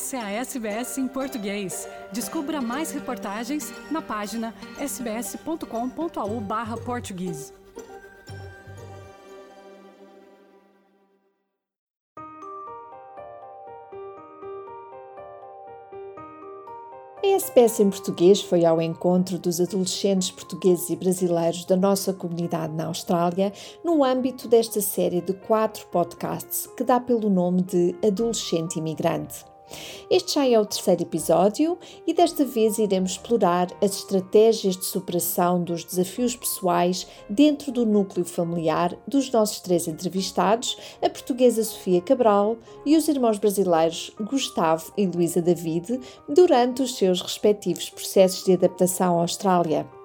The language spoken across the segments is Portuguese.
Essa é a SBS em português. Descubra mais reportagens na página sbs.com.au/português. A SBS em português foi ao encontro dos adolescentes portugueses e brasileiros da nossa comunidade na Austrália no âmbito desta série de quatro podcasts que dá pelo nome de Adolescente Imigrante. Este já é o terceiro episódio e desta vez iremos explorar as estratégias de superação dos desafios pessoais dentro do núcleo familiar dos nossos três entrevistados, a portuguesa Sofia Cabral e os irmãos brasileiros Gustavo e Luísa David, durante os seus respectivos processos de adaptação à Austrália.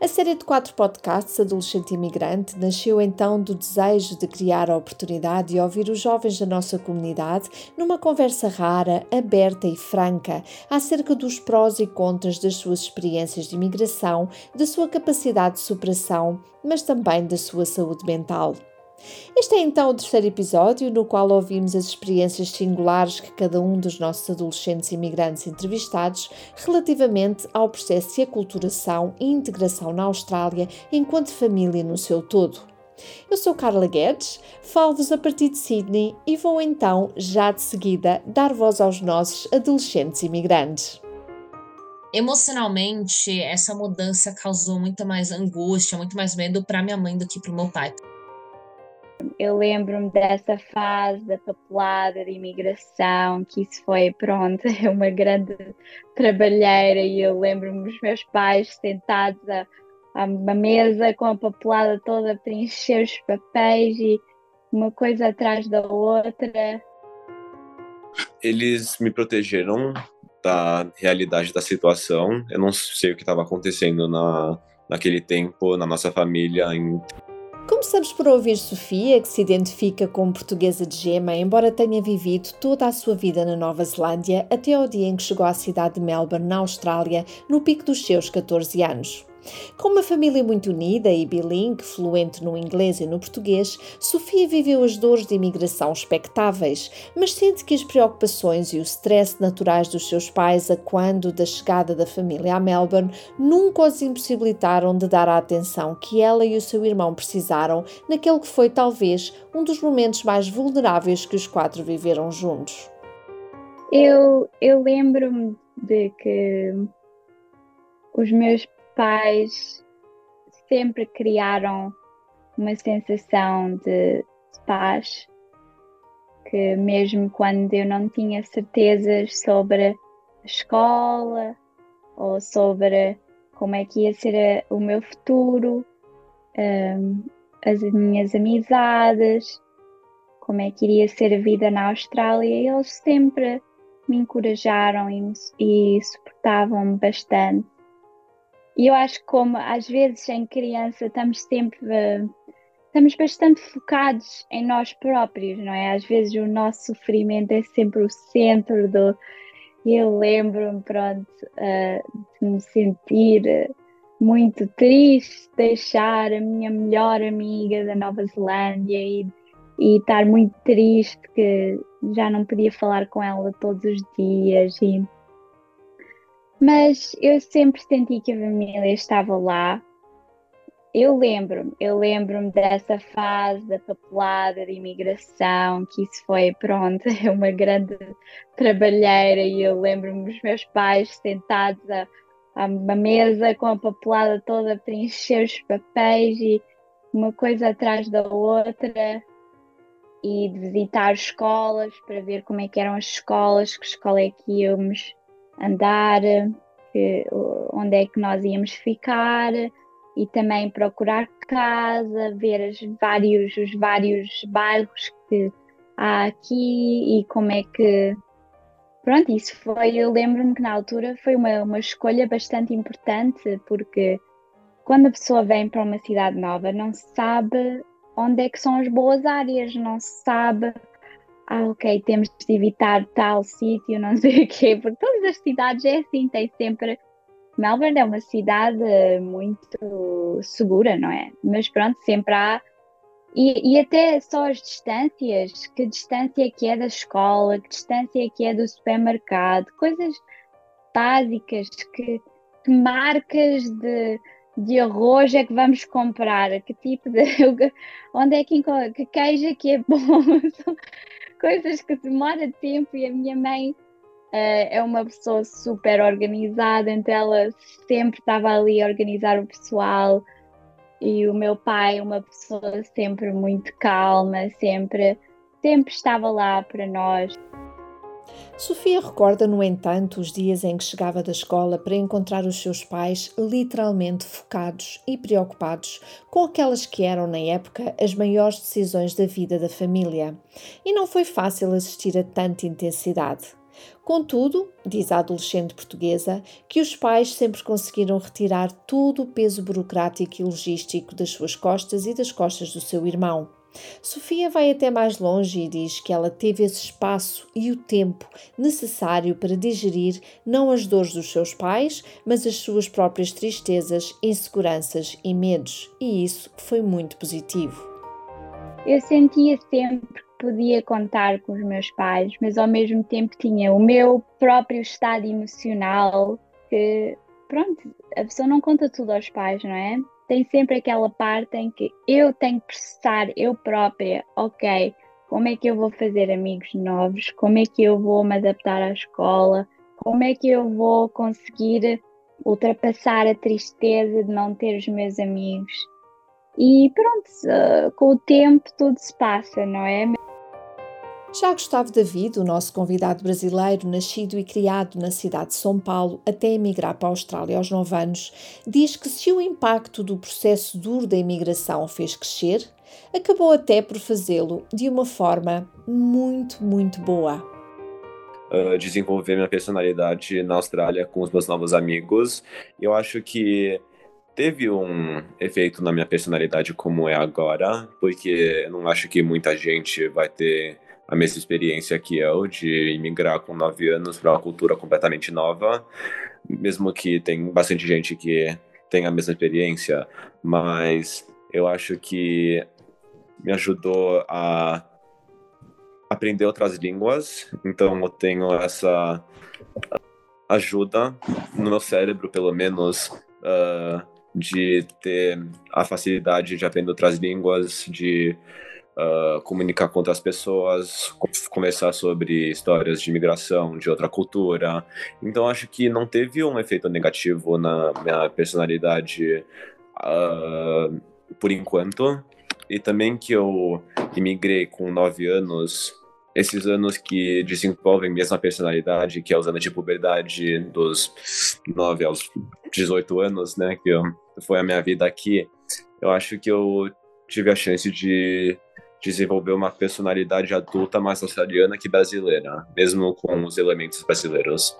A série de quatro podcasts Adolescente Imigrante nasceu então do desejo de criar a oportunidade de ouvir os jovens da nossa comunidade numa conversa rara, aberta e franca acerca dos prós e contras das suas experiências de imigração, da sua capacidade de superação, mas também da sua saúde mental. Este é então o terceiro episódio no qual ouvimos as experiências singulares que cada um dos nossos adolescentes imigrantes entrevistados relativamente ao processo de aculturação e integração na Austrália enquanto família no seu todo. Eu sou Carla Guedes, falo-vos a partir de Sydney e vou então, já de seguida, dar voz aos nossos adolescentes imigrantes. Emocionalmente, essa mudança causou muita mais angústia, muito mais medo para minha mãe do que para o meu pai. Eu lembro-me dessa fase da papelada de imigração, que isso foi, pronto, uma grande trabalheira e eu lembro-me dos meus pais sentados a, a uma mesa com a papelada toda a preencher os papéis e uma coisa atrás da outra. Eles me protegeram da realidade da situação. Eu não sei o que estava acontecendo na, naquele tempo, na nossa família, em Começamos por ouvir Sofia, que se identifica como portuguesa de gema, embora tenha vivido toda a sua vida na Nova Zelândia até ao dia em que chegou à cidade de Melbourne, na Austrália, no pico dos seus 14 anos. Com uma família muito unida e bilingue, fluente no inglês e no português, Sofia viveu as dores de imigração expectáveis, mas sente que as preocupações e o stress naturais dos seus pais a quando da chegada da família a Melbourne nunca os impossibilitaram de dar a atenção que ela e o seu irmão precisaram naquele que foi talvez um dos momentos mais vulneráveis que os quatro viveram juntos. Eu, eu lembro-me de que os meus pais sempre criaram uma sensação de, paz, que mesmo quando eu não tinha certezas sobre a escola ou sobre como é que ia ser o meu futuro, um, as minhas amizades, como é que iria ser a vida na Austrália, eles sempre me encorajaram e, e suportavam-me bastante. E eu acho que como às vezes em criança estamos sempre estamos bastante focados em nós próprios, não é? Às vezes o nosso sofrimento é sempre o centro do. Eu lembro-me, pronto, uh, de me sentir muito triste, deixar a minha melhor amiga da Nova Zelândia e, e estar muito triste que já não podia falar com ela todos os dias e mas eu sempre senti que a família estava lá. Eu lembro-me, eu lembro-me dessa fase da papelada de imigração, que isso foi, pronto, uma grande trabalheira e eu lembro-me dos meus pais sentados uma mesa com a papelada toda a preencher os papéis e uma coisa atrás da outra e de visitar escolas para ver como é que eram as escolas, que escola é que íamos andar, que, onde é que nós íamos ficar e também procurar casa, ver os vários, os vários bairros que há aqui e como é que. Pronto, isso foi, eu lembro-me que na altura foi uma, uma escolha bastante importante, porque quando a pessoa vem para uma cidade nova, não sabe onde é que são as boas áreas, não se sabe ah, ok, temos de evitar tal sítio, não sei o quê, porque todas as cidades é assim, tem sempre. Melbourne é uma cidade muito segura, não é? Mas pronto, sempre há. e, e, até só as distâncias, que distância que é da escola, que distância que é do supermercado, coisas básicas, que, que marcas de, de arroz é que vamos comprar, que tipo de. onde é que, que queijo é que é bom. coisas que demora tempo e a minha mãe uh, é uma pessoa super organizada, então ela sempre estava ali a organizar o pessoal e o meu pai, uma pessoa sempre muito calma, sempre, sempre estava lá para nós. Sofia recorda, no entanto, os dias em que chegava da escola para encontrar os seus pais literalmente focados e preocupados com aquelas que eram, na época, as maiores decisões da vida da família. E não foi fácil assistir a tanta intensidade. Contudo, diz a adolescente portuguesa, que os pais sempre conseguiram retirar todo o peso burocrático e logístico das suas costas e das costas do seu irmão. Sofia vai até mais longe e diz que ela teve esse espaço e o tempo necessário para digerir não as dores dos seus pais, mas as suas próprias tristezas, inseguranças e medos, e isso foi muito positivo. Eu sentia sempre podia contar com os meus pais, mas ao mesmo tempo tinha o meu próprio estado emocional que, pronto, a pessoa não conta tudo aos pais, não é? Tem sempre aquela parte em que eu tenho que processar eu própria, ok, como é que eu vou fazer amigos novos, como é que eu vou me adaptar à escola, como é que eu vou conseguir ultrapassar a tristeza de não ter os meus amigos. E pronto, com o tempo tudo se passa, não é? Já Gustavo David, o nosso convidado brasileiro, nascido e criado na cidade de São Paulo até emigrar para a Austrália aos 9 anos, diz que se o impacto do processo duro da imigração fez crescer, acabou até por fazê-lo de uma forma muito, muito boa. Uh, desenvolver minha personalidade na Austrália com os meus novos amigos. Eu acho que teve um efeito na minha personalidade como é agora, porque eu não acho que muita gente vai ter a mesma experiência que eu de imigrar com nove anos para uma cultura completamente nova, mesmo que tem bastante gente que tem a mesma experiência, mas eu acho que me ajudou a aprender outras línguas, então eu tenho essa ajuda no meu cérebro, pelo menos, uh, de ter a facilidade de aprender outras línguas, de uh, comunicar com outras pessoas, conversar sobre histórias de imigração, de outra cultura. Então acho que não teve um efeito negativo na minha personalidade uh, por enquanto. E também que eu imigrei com nove anos, esses anos que desenvolvem mesmo a personalidade, que é os anos de puberdade dos 9 aos 18 anos, né, que eu, foi a minha vida aqui, eu acho que eu tive a chance de desenvolver uma personalidade adulta mais australiana que brasileira, mesmo com os elementos brasileiros.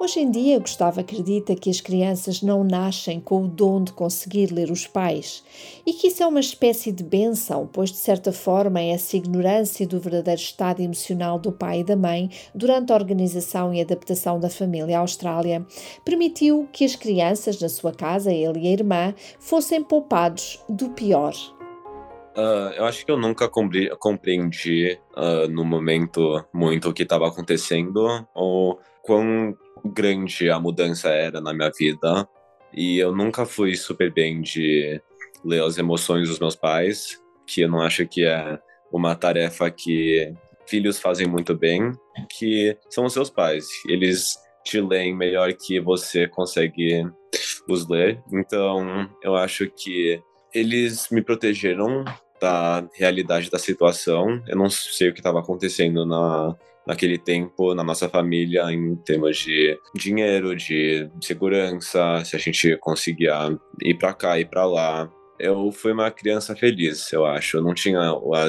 Hoje em dia, Gustavo acredita que as crianças não nascem com o dom de conseguir ler os pais e que isso é uma espécie de benção, pois de certa forma é essa ignorância do verdadeiro estado emocional do pai e da mãe durante a organização e adaptação da família à Austrália permitiu que as crianças na sua casa, ele e a irmã, fossem poupados do pior. Uh, eu acho que eu nunca compreendi uh, no momento muito o que estava acontecendo ou quão grande a mudança era na minha vida. E eu nunca fui super bem de ler as emoções dos meus pais, que eu não acho que é uma tarefa que filhos fazem muito bem, que são os seus pais. Eles te leem melhor que você consegue os ler. Então, eu acho que eles me protegeram da realidade da situação. Eu não sei o que estava acontecendo na, naquele tempo na nossa família em termos de dinheiro, de segurança, se a gente conseguia ir para cá, ir para lá. Eu fui uma criança feliz, eu acho. Eu não tinha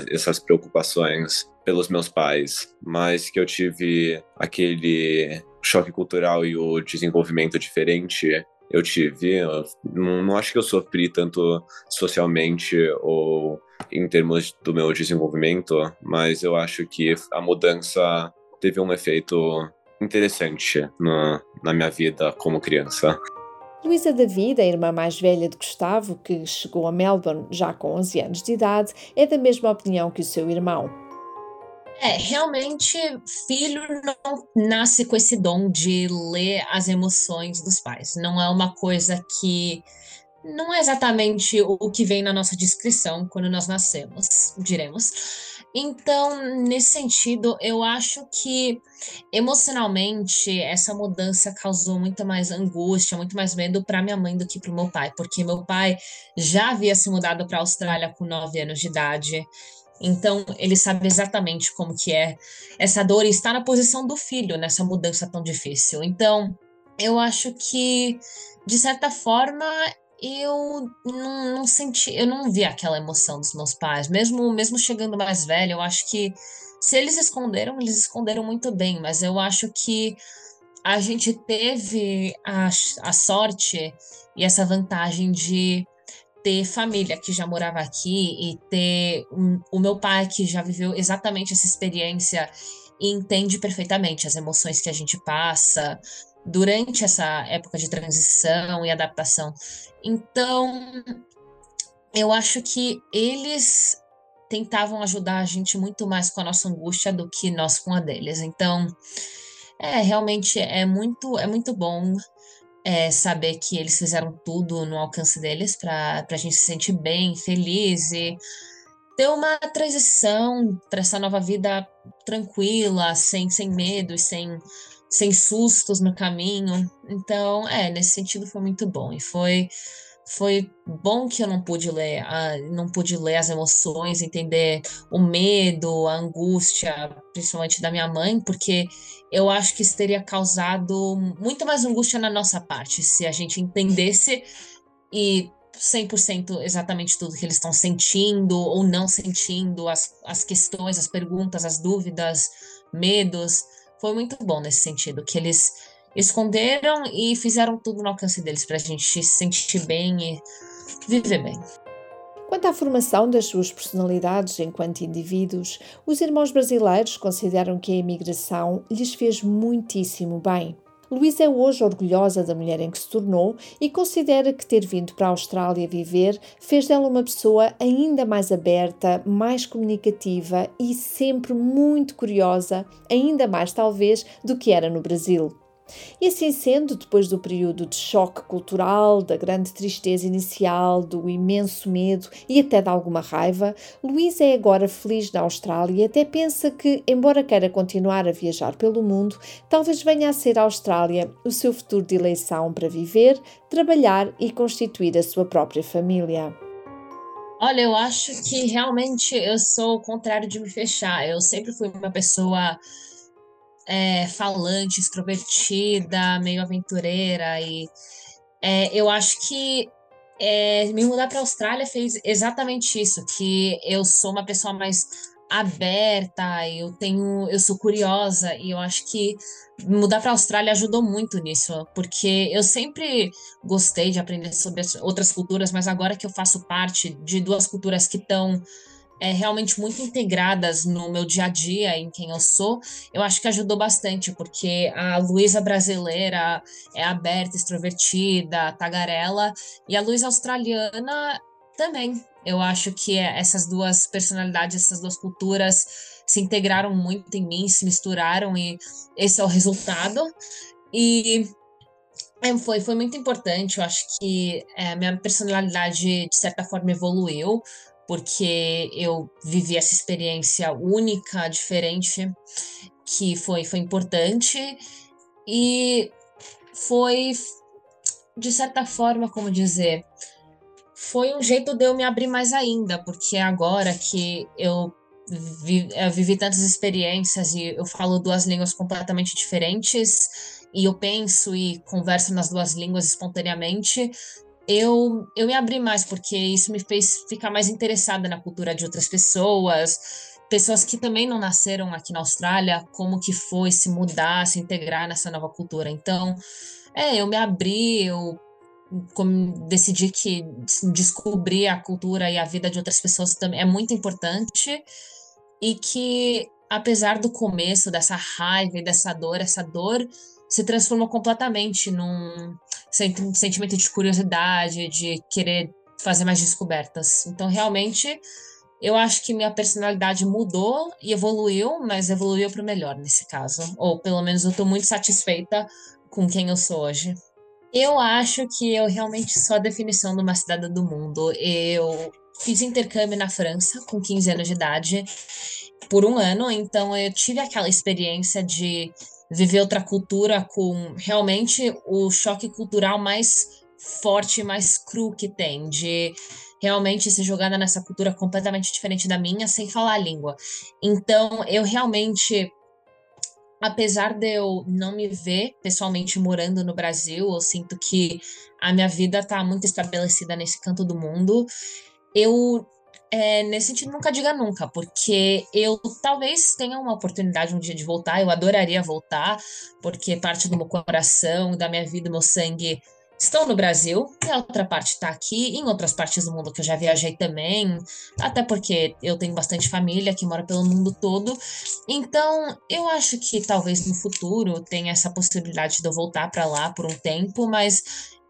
essas preocupações pelos meus pais, mas que eu tive aquele choque cultural e o desenvolvimento diferente eu tive. Eu não, não acho que eu sofri tanto socialmente ou em termos do meu desenvolvimento, mas eu acho que a mudança teve um efeito interessante no, na minha vida como criança. Luísa David, a irmã mais velha de Gustavo, que chegou a Melbourne já com 11 anos de idade, é da mesma opinião que o seu irmão. É, realmente, filho não nasce com esse dom de ler as emoções dos pais. Não é uma coisa que. Não é exatamente o que vem na nossa descrição quando nós nascemos, diremos. Então, nesse sentido, eu acho que emocionalmente essa mudança causou muito mais angústia, muito mais medo para minha mãe do que para o meu pai, porque meu pai já havia se mudado para a Austrália com nove anos de idade. Então, ele sabe exatamente como que é essa dor e está na posição do filho nessa mudança tão difícil. Então, eu acho que, de certa forma, eu não, não, senti, eu não vi aquela emoção dos meus pais, mesmo mesmo chegando mais velho, eu acho que se eles esconderam, eles esconderam muito bem, mas eu acho que a gente teve a, a sorte e essa vantagem de ter família que já morava aqui e ter o meu pai que já viveu exatamente essa experiência e entende perfeitamente as emoções que a gente passa, durante essa época de transição e adaptação. Então, eu acho que eles tentavam ajudar a gente muito mais com a nossa angústia do que nós com a deles. Então, é realmente é muito é muito bom é, saber que eles fizeram tudo no alcance deles para a gente se sentir bem, feliz e ter uma transição para essa nova vida tranquila, sem, sem medo e sem sem sustos no caminho. Então, é, nesse sentido foi muito bom. E foi foi bom que eu não pude ler, não pude ler as emoções, entender o medo, a angústia, principalmente da minha mãe, porque eu acho que isso teria causado muito mais angústia na nossa parte, se a gente entendesse e 100% exatamente tudo que eles estão sentindo ou não sentindo, as, as questões, as perguntas, as dúvidas, medos foi muito bom nesse sentido, que eles esconderam e fizeram tudo no alcance deles para a gente se sentir bem e viver bem. Quanto à formação das suas personalidades enquanto indivíduos, os irmãos brasileiros consideram que a imigração lhes fez muitíssimo bem. Luísa é hoje orgulhosa da mulher em que se tornou e considera que ter vindo para a Austrália viver fez dela uma pessoa ainda mais aberta, mais comunicativa e sempre muito curiosa, ainda mais talvez do que era no Brasil. E assim sendo, depois do período de choque cultural, da grande tristeza inicial, do imenso medo e até de alguma raiva, Luísa é agora feliz na Austrália e até pensa que, embora queira continuar a viajar pelo mundo, talvez venha a ser a Austrália o seu futuro de eleição para viver, trabalhar e constituir a sua própria família. Olha, eu acho que realmente eu sou o contrário de me fechar. Eu sempre fui uma pessoa é, falante, extrovertida, meio aventureira e é, eu acho que é, me mudar para a Austrália fez exatamente isso, que eu sou uma pessoa mais aberta, eu tenho, eu sou curiosa e eu acho que mudar para a Austrália ajudou muito nisso, porque eu sempre gostei de aprender sobre outras culturas, mas agora que eu faço parte de duas culturas que estão é, realmente muito integradas no meu dia a dia, em quem eu sou, eu acho que ajudou bastante, porque a Luísa brasileira é aberta, extrovertida, tagarela, e a Luísa australiana também. Eu acho que essas duas personalidades, essas duas culturas se integraram muito em mim, se misturaram, e esse é o resultado. E é, foi, foi muito importante. Eu acho que é, minha personalidade, de certa forma, evoluiu porque eu vivi essa experiência única, diferente, que foi, foi importante e foi, de certa forma, como dizer, foi um jeito de eu me abrir mais ainda, porque agora que eu vi, eu vivi tantas experiências e eu falo duas línguas completamente diferentes e eu penso e converso nas duas línguas espontaneamente, eu, eu me abri mais, porque isso me fez ficar mais interessada na cultura de outras pessoas, pessoas que também não nasceram aqui na Austrália, como que foi se mudar, se integrar nessa nova cultura. Então, é, eu me abri, eu decidi que descobrir a cultura e a vida de outras pessoas também é muito importante e que apesar do começo dessa raiva e dessa dor, essa dor se transformou completamente num sentimento de curiosidade, de querer fazer mais descobertas. Então, realmente, eu acho que minha personalidade mudou e evoluiu, mas evoluiu para o melhor nesse caso. Ou pelo menos eu estou muito satisfeita com quem eu sou hoje. Eu acho que eu realmente sou a definição de uma cidadã do mundo. Eu fiz intercâmbio na França com 15 anos de idade por um ano, então eu tive aquela experiência de viver outra cultura com realmente o choque cultural mais forte, mais cru que tem, de realmente ser jogada nessa cultura completamente diferente da minha, sem falar a língua. Então, eu realmente, apesar de eu não me ver pessoalmente morando no Brasil, eu sinto que a minha vida está muito estabelecida nesse canto do mundo. Eu é, nesse sentido, nunca diga nunca, porque eu talvez tenha uma oportunidade um dia de voltar, eu adoraria voltar, porque parte do meu coração, da minha vida, meu sangue estão no Brasil, e a outra parte está aqui, em outras partes do mundo que eu já viajei também, até porque eu tenho bastante família que mora pelo mundo todo. Então, eu acho que talvez no futuro tenha essa possibilidade de eu voltar para lá por um tempo, mas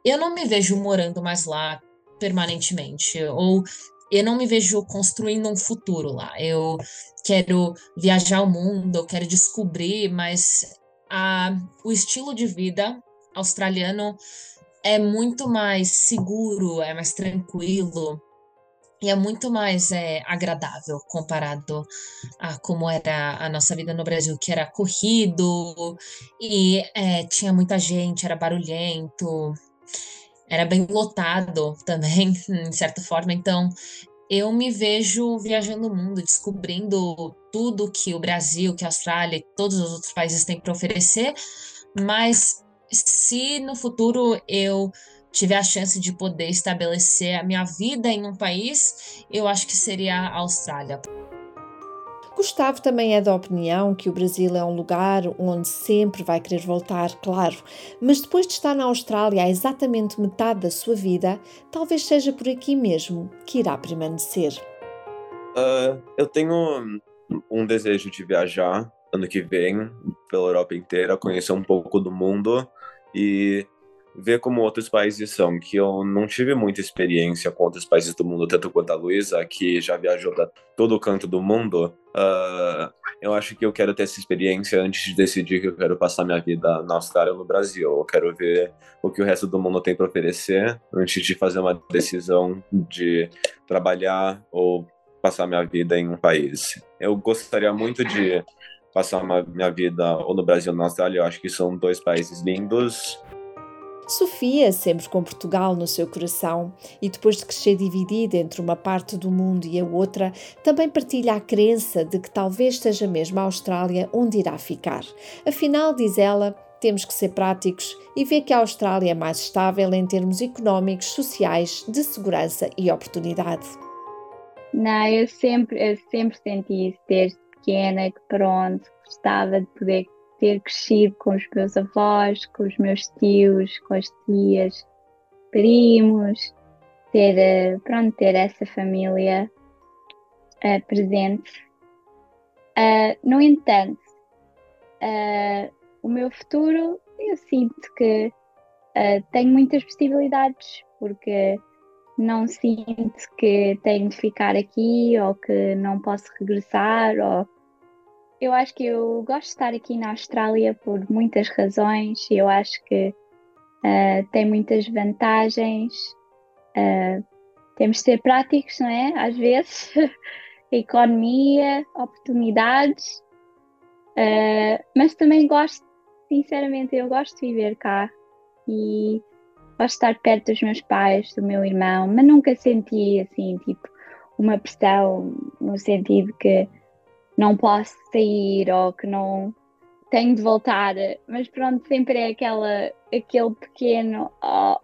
eu não me vejo morando mais lá permanentemente, ou eu não me vejo construindo um futuro lá. Eu quero viajar o mundo, eu quero descobrir, mas a, o estilo de vida australiano é muito mais seguro, é mais tranquilo e é muito mais é, agradável comparado a como era a nossa vida no Brasil, que era corrido e é, tinha muita gente, era barulhento, era bem lotado também, de certa forma. Então, eu me vejo viajando o mundo, descobrindo tudo que o Brasil, que a Austrália e todos os outros países têm para oferecer, mas se no futuro eu tiver a chance de poder estabelecer a minha vida em um país, eu acho que seria a Austrália. Gustavo também é da opinião que o Brasil é um lugar onde sempre vai querer voltar, claro, mas depois de estar na Austrália há exatamente metade da sua vida, talvez seja por aqui mesmo que irá permanecer. Uh, eu tenho um desejo de viajar ano que vem pela Europa inteira, conhecer um pouco do mundo e ver como outros países são, que eu não tive muita experiência com outros países do mundo, tanto quanto a Luísa, que já viajou para todo canto do mundo. Uh, eu acho que eu quero ter essa experiência antes de decidir que eu quero passar minha vida na Austrália ou no Brasil. Eu quero ver o que o resto do mundo tem para oferecer antes de fazer uma decisão de trabalhar ou passar minha vida em um país. Eu gostaria muito de passar uma, minha vida ou no Brasil ou na Austrália. Eu acho que são dois países lindos Sofia, sempre com Portugal no seu coração e depois de crescer dividida entre uma parte do mundo e a outra, também partilha a crença de que talvez seja mesmo a Austrália onde irá ficar. Afinal, diz ela, temos que ser práticos e ver que a Austrália é mais estável em termos económicos, sociais, de segurança e oportunidade. Não, eu sempre, eu sempre senti isso desde pequena, que pronto, gostava de poder ter crescido com os meus avós, com os meus tios, com as tias, primos, ter, eh, pronto, ter essa família uh, presente. Uh, no entanto, uh, o meu futuro, eu sinto que tenho muitas possibilidades, porque não sinto que tenho de ficar aqui ou que não posso regressar ou eu acho que eu gosto de estar aqui na Austrália por muitas razões. Eu acho que uh, tem muitas vantagens. Uh, temos de ser práticos, não é? Às vezes, economia, oportunidades. Uh, mas também gosto, sinceramente, eu gosto de viver cá e gosto de estar perto dos meus pais, do meu irmão, mas nunca senti assim, tipo, uma pressão no sentido que não posso sair ou que não tenho de voltar, mas pronto, sempre é aquela, aquele pequeno oh,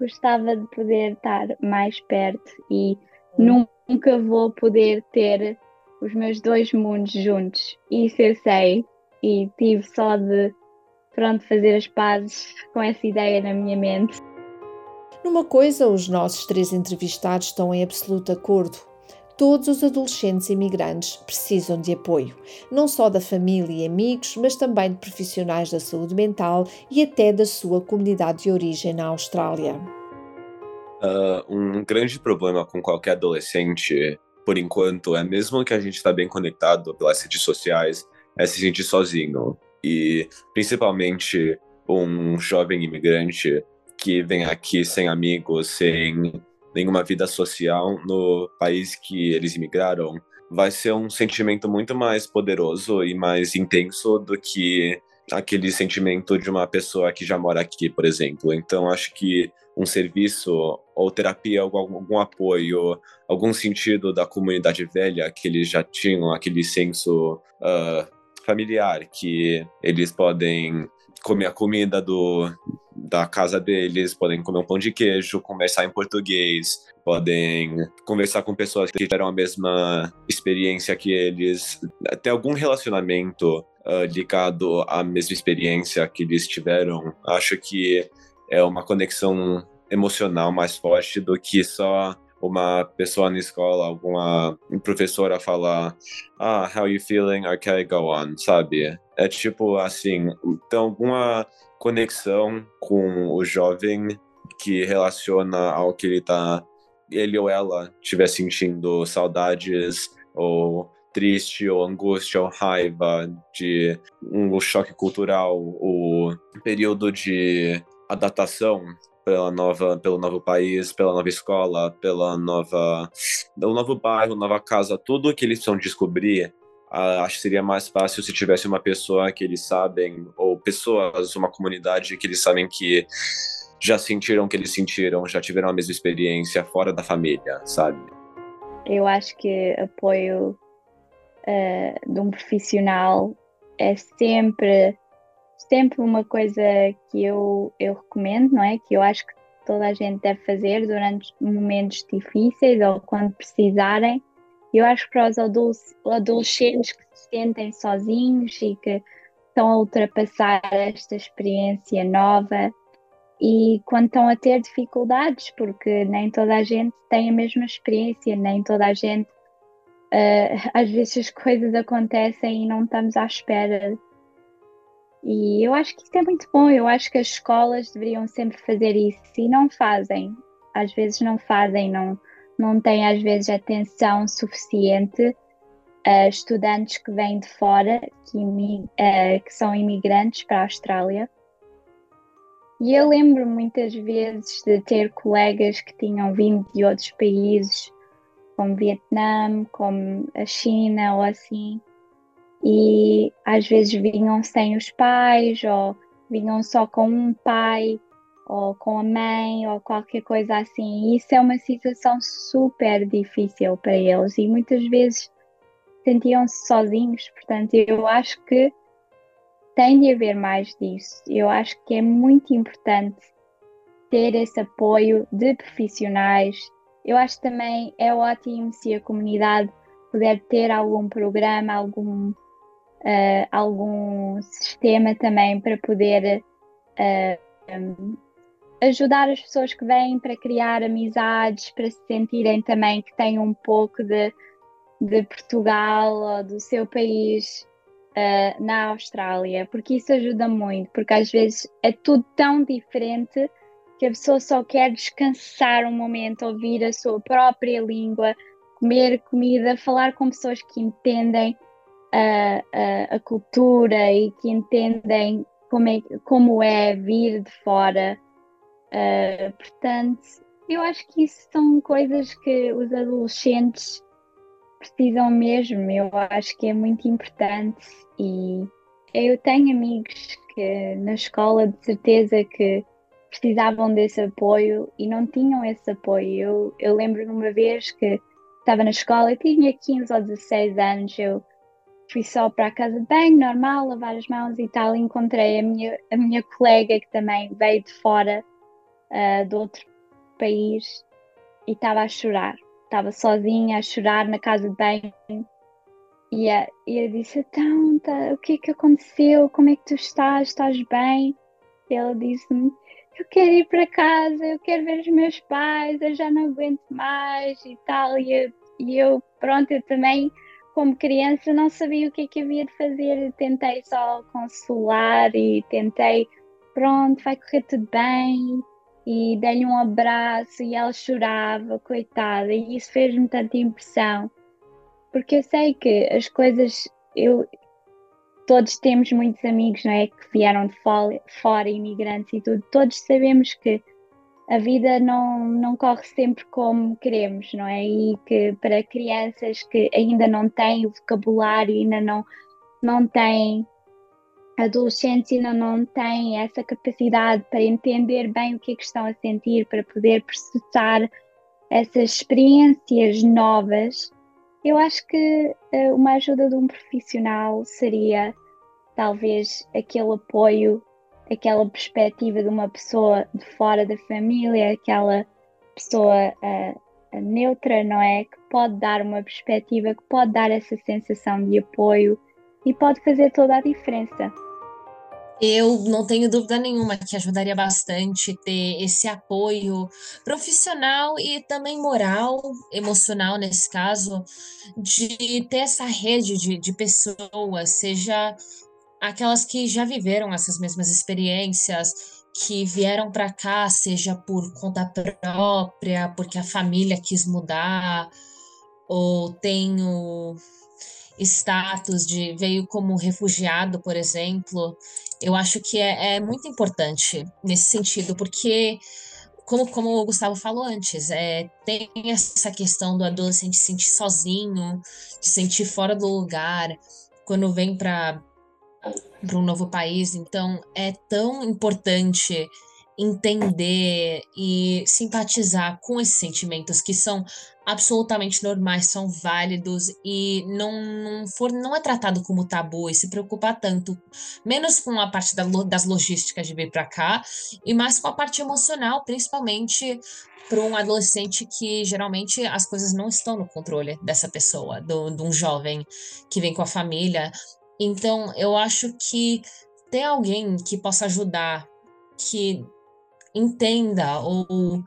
gostava de poder estar mais perto e nunca vou poder ter os meus dois mundos juntos. Isso eu sei e tive só de pronto fazer as pazes com essa ideia na minha mente. Numa coisa, os nossos três entrevistados estão em absoluto acordo Todos os adolescentes imigrantes precisam de apoio, não só da família e amigos, mas também de profissionais da saúde mental e até da sua comunidade de origem na Austrália. Uh, um grande problema com qualquer adolescente, por enquanto, é mesmo que a gente está bem conectado pelas redes sociais, é se sentir sozinho. E principalmente um jovem imigrante que vem aqui sem amigos, sem nenhuma vida social no país que eles imigraram, vai ser um sentimento muito mais poderoso e mais intenso do que aquele sentimento de uma pessoa que já mora aqui, por exemplo. Então, acho que um serviço ou terapia, algum, algum apoio, algum sentido da comunidade velha que eles já tinham, aquele senso uh, familiar que eles podem comer a comida do, da casa deles, podem comer um pão de queijo, conversar em português, podem conversar com pessoas que tiveram a mesma experiência que eles, ter algum relacionamento uh, ligado à mesma experiência que eles tiveram. Acho que é uma conexão emocional mais forte do que só uma pessoa na escola, alguma professora falar, ah, how you feeling? Okay, go on, sabe? É tipo assim, tem alguma conexão com o jovem que relaciona ao que ele tá ele ou ela estiver sentindo saudades ou triste ou angústia ou raiva de um choque cultural, o período de adaptação pela nova, pelo novo país, pela nova escola, pela nova, pelo novo bairro, nova casa, tudo que eles precisam descobrir acho que seria mais fácil se tivesse uma pessoa que eles sabem, ou pessoas, uma comunidade que eles sabem que já sentiram o que eles sentiram, já tiveram a mesma experiência fora da família, sabe? Eu acho que apoio uh, de um profissional é sempre, sempre uma coisa que eu, eu recomendo, não é? Que eu acho que toda a gente deve fazer durante momentos difíceis ou quando precisarem eu acho que para os adolescentes que se sentem sozinhos e que estão a ultrapassar esta experiência nova e quando estão a ter dificuldades, porque nem toda a gente tem a mesma experiência, nem toda a gente. Uh, às vezes as coisas acontecem e não estamos à espera. E eu acho que isso é muito bom. Eu acho que as escolas deveriam sempre fazer isso e não fazem. Às vezes não fazem, não não têm às vezes atenção suficiente a estudantes que vêm de fora, que, uh, que são imigrantes para a Austrália. E eu lembro muitas vezes de ter colegas que tinham vindo de outros países, como Vietnã, como a China ou assim, e às vezes vinham sem os pais ou vinham só com um pai ou com a mãe ou qualquer coisa assim. E isso é uma situação super difícil para eles e muitas vezes sentiam-se sozinhos. Portanto, eu acho que tem de haver mais disso. Eu acho que é muito importante ter esse apoio de profissionais. Eu acho também é ótimo se a comunidade puder ter algum programa, algum, uh, algum sistema também para poder uh, um, ajudar as pessoas que vêm para criar amizades, para se sentirem também que têm um pouco de, de Portugal ou do seu país uh, na Austrália, porque isso ajuda muito, porque às vezes é tudo tão diferente que a pessoa só quer descansar um momento, ouvir a sua própria língua, comer comida, falar com pessoas que entendem a, a, a cultura e que entendem como é, como é vir de fora Uh, portanto, eu acho que isso são coisas que os adolescentes precisam mesmo. Eu acho que é muito importante e eu tenho amigos que na escola de certeza que precisavam desse apoio e não tinham esse apoio. Eu, eu lembro-me uma vez que estava na escola, eu tinha 15 ou 16 anos, eu fui só para a casa de banho, normal, lavar as mãos e tal, encontrei a minha, a minha colega que também veio de fora uh, de outro país e estava a chorar. Estava sozinha a chorar na casa de banho. E, e eu disse: Então, tá, o que é que aconteceu? Como é que tu estás? Estás bem? E ela disse-me: Eu quero ir para casa, eu quero ver os meus pais, eu já não aguento mais e tal. E eu e eu, pronto, eu também, como criança, não sabia o que é que havia de fazer. Tentei só consolar e tentei, pronto, vai correr tudo bem. E dei-lhe um abraço e ela chorava, coitada, e isso fez-me tanta impressão. Porque eu sei que as coisas, eu, todos temos muitos amigos, não é? Que vieram de fora, imigrantes e tudo. Todos sabemos que a vida não, não corre sempre como queremos, não é? E que para crianças que ainda não têm o vocabulário, ainda não, não têm adolescentes ainda não têm essa capacidade para entender bem o que é que estão a sentir, para poder processar essas experiências novas, eu acho que uh, uma ajuda de um profissional seria talvez aquele apoio aquela perspectiva de uma pessoa de fora da família, aquela pessoa uh, neutra, não é? Que pode dar uma perspectiva, que pode dar essa sensação de apoio e pode fazer toda a diferença. Eu não tenho dúvida nenhuma que ajudaria bastante ter esse apoio profissional e também moral, emocional nesse caso, de ter essa rede de, de pessoas, seja aquelas que já viveram essas mesmas experiências, que vieram para cá, seja por conta própria, porque a família quis mudar, ou tem o status de veio como refugiado, por exemplo. Eu acho que é, é muito importante nesse sentido, porque como, como o Gustavo falou antes, é, tem essa questão do adolescente se sentir sozinho, de sentir fora do lugar, quando vem para para um novo país. Então, é tão importante entender e simpatizar com esses sentimentos que são absolutamente normais, são válidos e não, não for não é tratado como tabu e se preocupar tanto menos com a parte da, das logísticas de vir para cá e mais com a parte emocional, principalmente para um adolescente que geralmente as coisas não estão no controle dessa pessoa, do, de um jovem que vem com a família então, eu acho que ter alguém que possa ajudar, que entenda ou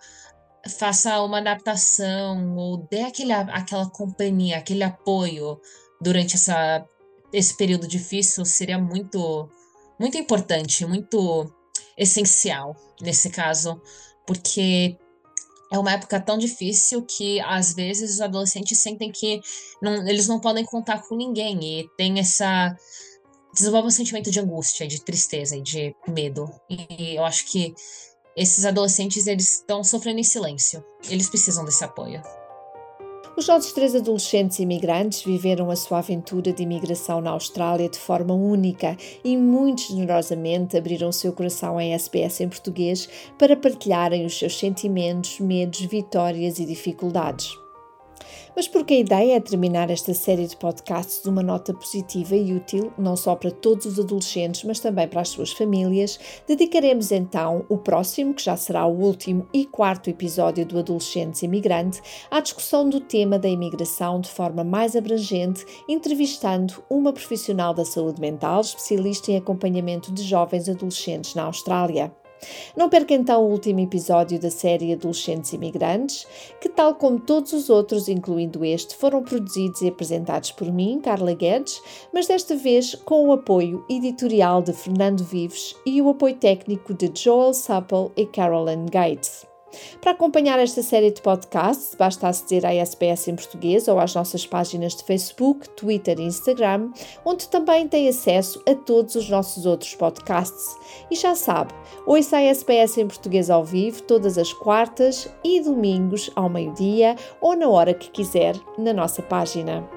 faça uma adaptação ou dê aquele, aquela companhia, aquele apoio durante essa, esse período difícil seria muito, muito importante, muito essencial nesse caso, porque é uma época tão difícil que às vezes os adolescentes sentem que não, eles não podem contar com ninguém e tem essa desenvolve um sentimento de angústia, de tristeza e de medo. E eu acho que esses adolescentes eles estão sofrendo em silêncio. Eles precisam desse apoio. Os nossos três adolescentes imigrantes viveram a sua aventura de imigração na Austrália de forma única e muito generosamente abriram seu coração em SBS em português para partilharem os seus sentimentos, medos, vitórias e dificuldades. Mas porque a ideia é terminar esta série de podcasts de uma nota positiva e útil, não só para todos os adolescentes, mas também para as suas famílias, dedicaremos então o próximo, que já será o último e quarto episódio do Adolescentes Imigrante, à discussão do tema da imigração de forma mais abrangente, entrevistando uma profissional da saúde mental especialista em acompanhamento de jovens adolescentes na Austrália. Não perca então o último episódio da série Adolescentes Imigrantes, que, tal como todos os outros, incluindo este, foram produzidos e apresentados por mim, Carla Guedes, mas desta vez com o apoio editorial de Fernando Vives e o apoio técnico de Joel Supple e Carolyn Gates. Para acompanhar esta série de podcasts, basta aceder à SBS em português ou às nossas páginas de Facebook, Twitter e Instagram, onde também tem acesso a todos os nossos outros podcasts. E já sabe, ouça a SBS em português ao vivo todas as quartas e domingos ao meio-dia ou na hora que quiser na nossa página.